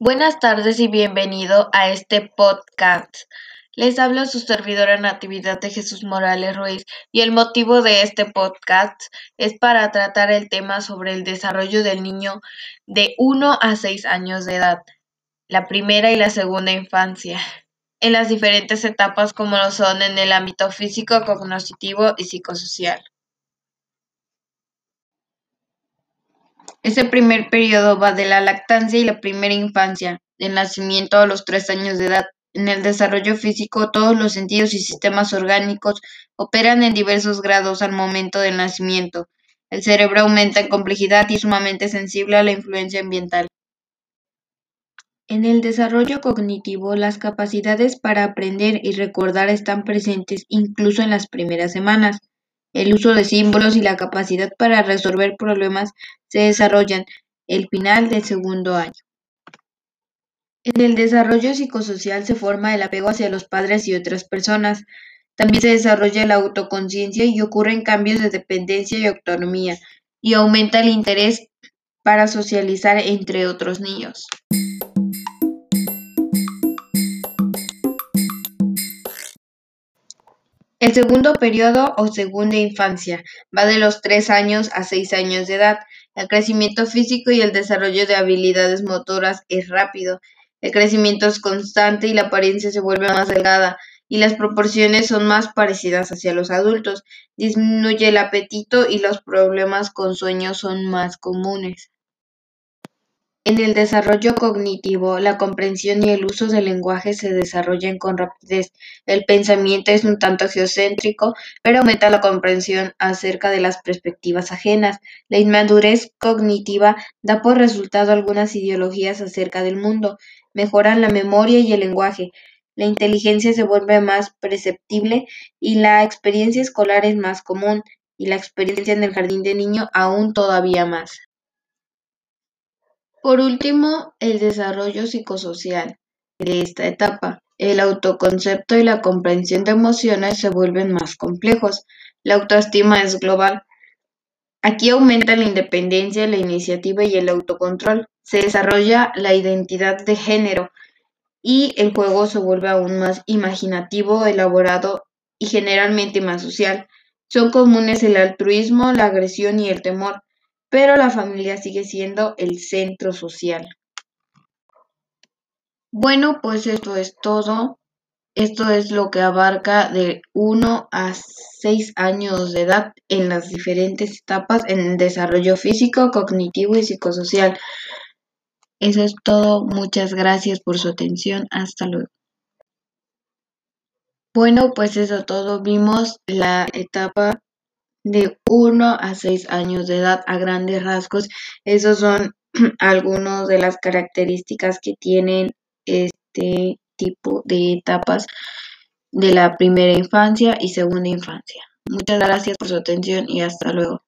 Buenas tardes y bienvenido a este podcast. Les habla su servidora Natividad de Jesús Morales Ruiz y el motivo de este podcast es para tratar el tema sobre el desarrollo del niño de 1 a 6 años de edad, la primera y la segunda infancia, en las diferentes etapas como lo son en el ámbito físico, cognitivo y psicosocial. Ese primer periodo va de la lactancia y la primera infancia, del nacimiento a los tres años de edad. En el desarrollo físico, todos los sentidos y sistemas orgánicos operan en diversos grados al momento del nacimiento. El cerebro aumenta en complejidad y es sumamente sensible a la influencia ambiental. En el desarrollo cognitivo, las capacidades para aprender y recordar están presentes incluso en las primeras semanas. El uso de símbolos y la capacidad para resolver problemas se desarrollan el final del segundo año. En el desarrollo psicosocial se forma el apego hacia los padres y otras personas. También se desarrolla la autoconciencia y ocurren cambios de dependencia y autonomía, y aumenta el interés para socializar entre otros niños. El segundo periodo o segunda infancia va de los tres años a seis años de edad. El crecimiento físico y el desarrollo de habilidades motoras es rápido. El crecimiento es constante y la apariencia se vuelve más delgada y las proporciones son más parecidas hacia los adultos. Disminuye el apetito y los problemas con sueño son más comunes. En el desarrollo cognitivo, la comprensión y el uso del lenguaje se desarrollan con rapidez. El pensamiento es un tanto geocéntrico, pero aumenta la comprensión acerca de las perspectivas ajenas. La inmadurez cognitiva da por resultado algunas ideologías acerca del mundo, mejoran la memoria y el lenguaje. La inteligencia se vuelve más perceptible y la experiencia escolar es más común, y la experiencia en el jardín de niño aún todavía más. Por último, el desarrollo psicosocial de esta etapa. El autoconcepto y la comprensión de emociones se vuelven más complejos. La autoestima es global. Aquí aumenta la independencia, la iniciativa y el autocontrol. Se desarrolla la identidad de género y el juego se vuelve aún más imaginativo, elaborado y generalmente más social. Son comunes el altruismo, la agresión y el temor pero la familia sigue siendo el centro social. Bueno, pues esto es todo. Esto es lo que abarca de 1 a 6 años de edad en las diferentes etapas en el desarrollo físico, cognitivo y psicosocial. Eso es todo. Muchas gracias por su atención. Hasta luego. Bueno, pues eso es todo. Vimos la etapa de 1 a 6 años de edad a grandes rasgos. Esos son algunas de las características que tienen este tipo de etapas de la primera infancia y segunda infancia. Muchas gracias por su atención y hasta luego.